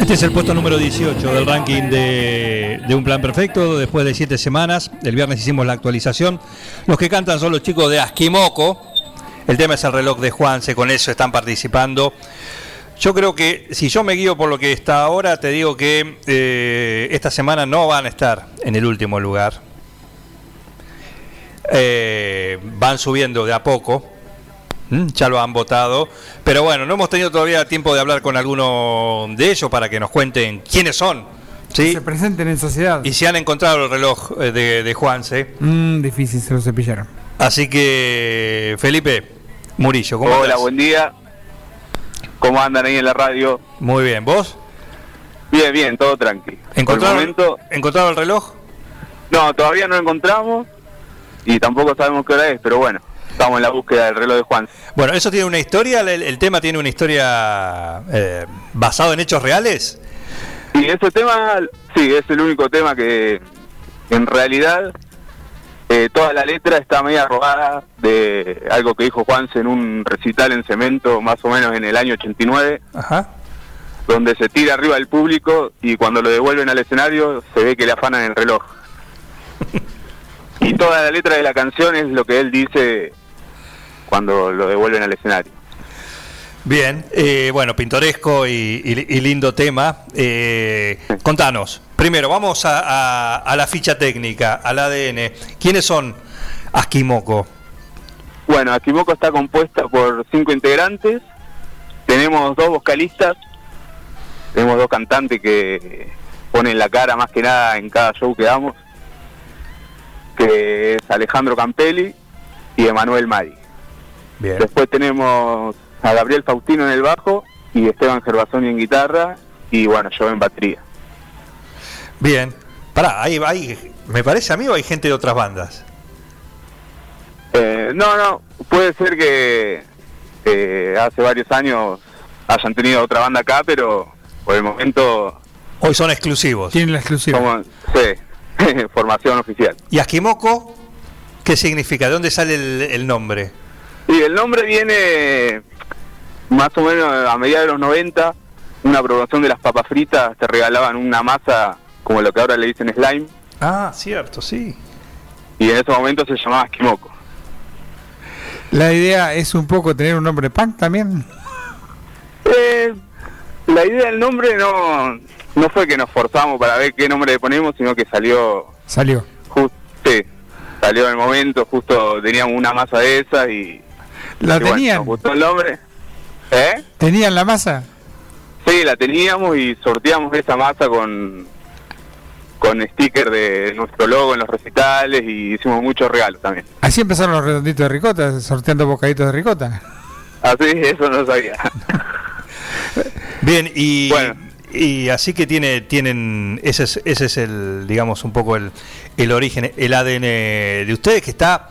Este es el puesto número 18 del ranking de, de Un Plan Perfecto. Después de siete semanas, el viernes hicimos la actualización. Los que cantan son los chicos de Asquimoco. El tema es el reloj de Juanse, con eso están participando. Yo creo que si yo me guío por lo que está ahora, te digo que eh, esta semana no van a estar en el último lugar. Eh, van subiendo de a poco. ¿Mm? Ya lo han votado. Pero bueno, no hemos tenido todavía tiempo de hablar con alguno de ellos para que nos cuenten quiénes son. ¿sí? Se presenten en sociedad. Y si han encontrado el reloj eh, de, de Juanse. Mm, difícil, se lo cepillaron. Así que, Felipe Murillo, ¿cómo Hola, andás? buen día. ¿Cómo andan ahí en la radio? Muy bien, ¿vos? Bien, bien, todo tranqui. Por el ¿Encontraron, momento, ¿Encontraron el reloj? no, todavía no lo encontramos y tampoco sabemos qué hora es, pero bueno, estamos en la búsqueda del reloj de Juan. Bueno, ¿eso tiene una historia? ¿El, el tema tiene una historia eh, basado en hechos reales? Y ese tema, sí, es el único tema que en realidad eh, toda la letra está media robada de algo que dijo Juanse en un recital en cemento más o menos en el año 89. Ajá. donde se tira arriba del público y cuando lo devuelven al escenario se ve que le afanan el reloj. toda la letra de la canción es lo que él dice cuando lo devuelven al escenario. Bien, eh, bueno, pintoresco y, y- y lindo tema. Eh, contanos, primero, vamos a, a- a la ficha técnica, al ADN. ¿Quiénes son Asquimoco? Bueno, Akimoko está compuesta por cinco integrantes, tenemos dos vocalistas, tenemos dos cantantes que ponen la cara más que nada en cada show que damos, que es Alejandro Campelli y Emanuel Mari. Bien. Después tenemos a Gabriel Faustino en el bajo y Esteban Gervasoni en guitarra y bueno, yo en batería. Bien. Pará, ahí, ahí, me parece a mí o hay gente de otras bandas. Eh, no, no, puede ser que eh, hace varios años hayan tenido otra banda acá, pero por el momento Hoy son exclusivos. Tienen la exclusiva. sí, formación oficial. ¿Y Asquimoco? ¿Qué significa? ¿De dónde sale el, el nombre? Y el nombre viene más o menos a mediados de los 90, una promoción de las papas fritas, te regalaban una masa como lo que ahora le dicen slime, Ah, cierto, sí. y en ese momento se llamaba Esquimoco. La idea es un poco tener un nombre punk también. Eh, la idea del nombre no, no fue que nos forzamos para ver qué nombre le ponemos, sino que salió Salió. justo, sí, salió en el momento, justo teníamos una masa de esas y, ¿La y bueno, tenían? nos gustó el nombre. ¿Eh? ¿Tenían la masa? Sí, la teníamos y sorteamos esa masa con con sticker de nuestro logo en los recitales y hicimos muchos regalos también. Así empezaron los redonditos de ricota, sorteando bocaditos de ricota. Así, eso no sabía. Bien, y, Bueno. y así que tiene, tienen, ese es, ese es el, digamos, un poco el, el origen, el ADN de ustedes, que está,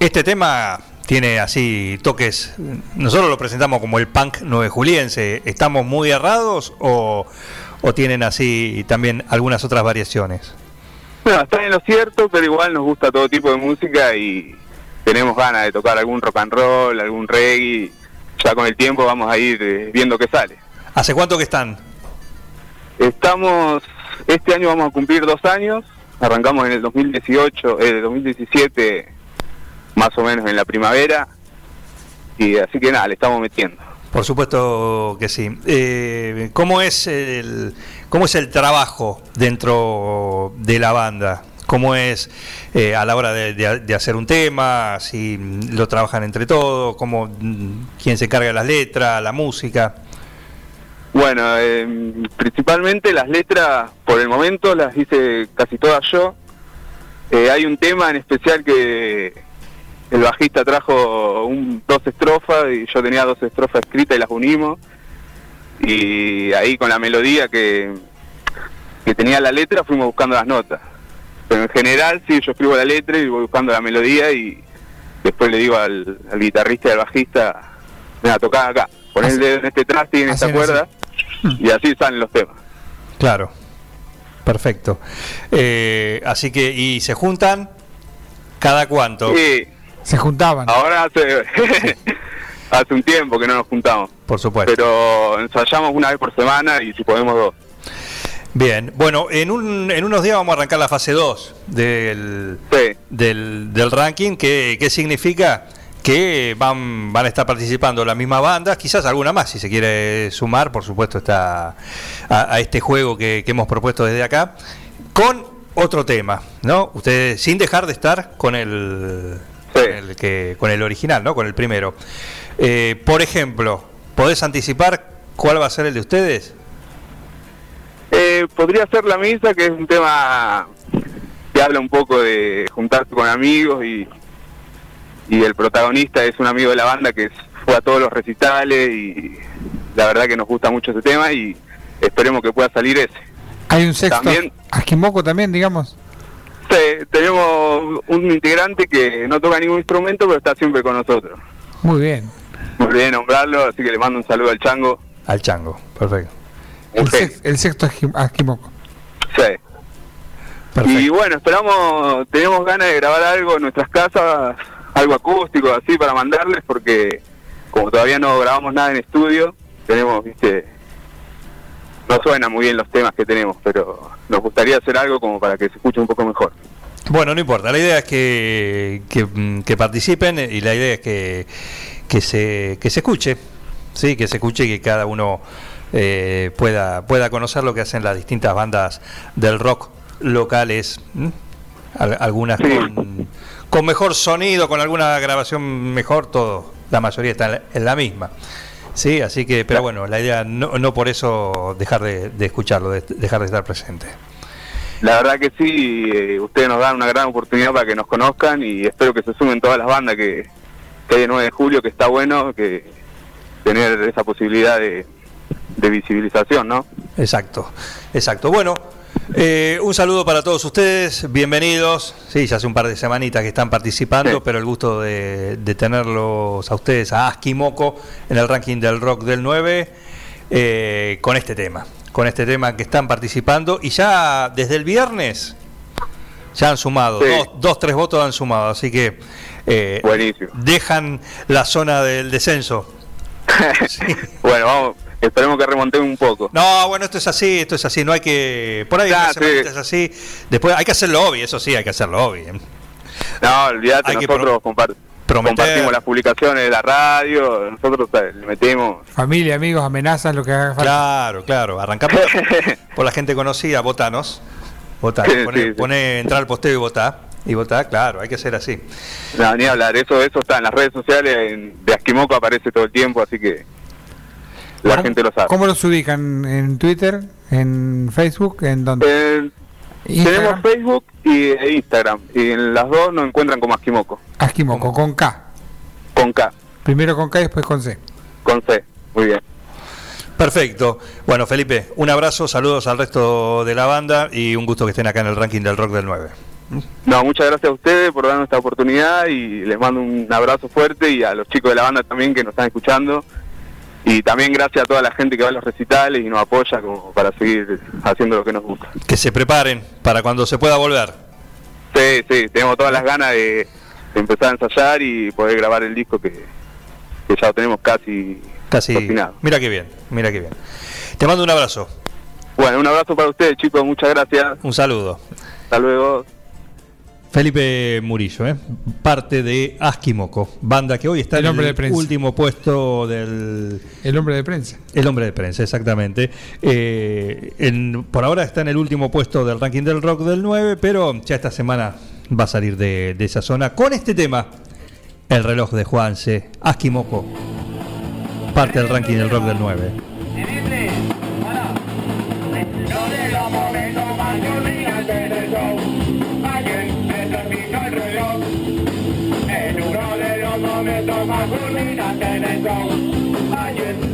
este tema tiene así toques, nosotros lo presentamos como el punk nueve juliense, ¿estamos muy errados o, o tienen así también algunas otras variaciones? No, está en lo cierto, pero igual nos gusta todo tipo de música y tenemos ganas de tocar algún rock and roll, algún reggae. Ya con el tiempo vamos a ir eh, viendo qué sale. ¿Hace cuánto que están? Estamos, este año vamos a cumplir dos años, arrancamos en el 2018, el 2017 más o menos en la primavera y así que nada, le estamos metiendo. Por supuesto que sí. Eh, ¿cómo, es el, ¿Cómo es el trabajo dentro de la banda? cómo es eh, a la hora de, de- de hacer un tema, si lo trabajan entre todos, cómo, mm, quién se encarga de las letras, la música. Bueno, eh, principalmente las letras, por el momento las hice casi todas yo. Eh, hay un tema en especial que el bajista trajo un, dos estrofas y yo tenía dos estrofas escritas y las unimos. Y ahí con la melodía que, que tenía la letra fuimos buscando las notas. Pero en general sí, yo escribo la letra y voy buscando la melodía y después le digo al, al guitarrista y al bajista, mira, tocá acá, poné el dedo en este traste y en esta así. y así salen los temas. Claro, perfecto. Eh, así que, ¿y se juntan? ¿Cada cuánto? Sí, Se juntaban. ahora hace, hace un tiempo que no nos juntamos, Por supuesto. pero ensayamos una vez por semana y si podemos dos. Bien, bueno, en, un, en unos días vamos a arrancar la fase 2 del, Sí, del, del ranking, que, que significa que van, van a estar participando las mismas bandas, quizás alguna más, si se quiere sumar, por supuesto, está a, a este juego que, que hemos propuesto desde acá, con otro tema, ¿no? Ustedes, sin dejar de estar con el, Sí. con el, que, con el original, ¿no? Con el primero. Eh, por ejemplo, ¿podés anticipar cuál va a ser el de ustedes? Eh, podría ser La Misa, que es un tema que habla un poco de juntarse con amigos y, y el protagonista es un amigo de la banda que fue a todos los recitales y la verdad que nos gusta mucho ese tema y esperemos que pueda salir ese. Hay un sexto. También- Asquimoco también, digamos. Sí, tenemos un integrante que no toca ningún instrumento pero está siempre con nosotros. Muy bien. Muy bien nombrarlo, así que le mando un saludo al Chango. Al chango, perfecto. El, genio. sex- el sexto Asqui- Asquimoco. Sí. perfecto. Y bueno, esperamos, tenemos ganas de grabar algo en nuestras casas, algo acústico así para mandarles, porque como todavía no grabamos nada en estudio, tenemos, viste, no suenan muy bien los temas que tenemos, pero nos gustaría hacer algo como para que se escuche un poco mejor. Bueno, no importa, la idea es que, que, mm, que participen y la idea es que, que, se, que se escuche, sí, que se escuche y que cada uno eh, pueda, pueda conocer lo que hacen las distintas bandas del rock locales, algunas Sí. con, con mejor sonido, con alguna grabación mejor, todo, la mayoría está en la, en la misma. Sí, así que, pero bueno, la idea no, no por eso dejar de, de escucharlo, de- dejar de estar presente. La verdad que sí, eh, ustedes nos dan una gran oportunidad para que nos conozcan y espero que se sumen todas las bandas que, que hay el 9 de julio, que está bueno, que tener esa posibilidad de, de visibilización, ¿no? Exacto, exacto. Bueno, eh, un saludo para todos ustedes, bienvenidos. Sí, ya hace un par de semanitas que están participando, Sí. pero el gusto de, de tenerlos a ustedes, a Askimoco, en el ranking del rock del 9, eh, con este tema, con este tema que están participando. Y ya desde el viernes ya han sumado, Sí. dos, dos, tres votos han sumado, así que eh, Buenísimo. dejan la zona del descenso. bueno, vamos, esperemos que remontemos un poco. No, bueno, esto es así, esto es así, no hay que... Por ahí una sí. es así, después hay que hacerlo obvio, eso sí, hay que hacerlo obvio. No, olvídate, Hay que nosotros compar- prometer. compartimos las publicaciones de la radio, nosotros le metemos. Familia, amigos, amenazas, lo que haga falta. Claro, claro, arrancamos por la gente conocida, votanos, Sí, sí, sí. poné, entrar al posteo y votá, y votá, claro, hay que ser así. No, ni hablar, eso eso está en las redes sociales, en- de Asquimoco aparece todo el tiempo, así que la ¿Cómo- gente lo sabe. ¿Cómo los ubican? ¿En Twitter? ¿En Facebook? ¿En dónde? Eh, tenemos Facebook y e Instagram, y en las dos nos encuentran como Asquimoco, Asquimoco, con K. con K, Primero con K y después con C. con C. Muy bien. Perfecto. Bueno, Felipe, un abrazo, saludos al resto de la banda y un gusto que estén acá en el ranking del rock del 9. No, muchas gracias a ustedes por darnos esta oportunidad y les mando un abrazo fuerte y a los chicos de la banda también que nos están escuchando. Y también gracias a toda la gente que va a los recitales y nos apoya como para seguir haciendo lo que nos gusta. Que se preparen para cuando se pueda volver. Sí, sí, tenemos todas las ganas de, de empezar a ensayar y poder grabar el disco que, que ya lo tenemos casi, Casi. cocinado. Mira qué bien, mira qué bien. Te mando un abrazo, Bueno, un abrazo para ustedes chicos, muchas gracias. un saludo. Hasta luego. Felipe Murillo, ¿eh? parte de Asquimoco, banda que hoy está El en hombre el de prensa. último puesto del, El hombre de prensa. El hombre de prensa, exactamente. Eh, en- por ahora está en el último puesto del ranking del rock del 9, pero ya esta semana va a salir de, de esa zona con este tema, el reloj de Juanse, Asquimoco, parte del ranking del rock del 9. Momentos más culminantes del show. Ayer se terminó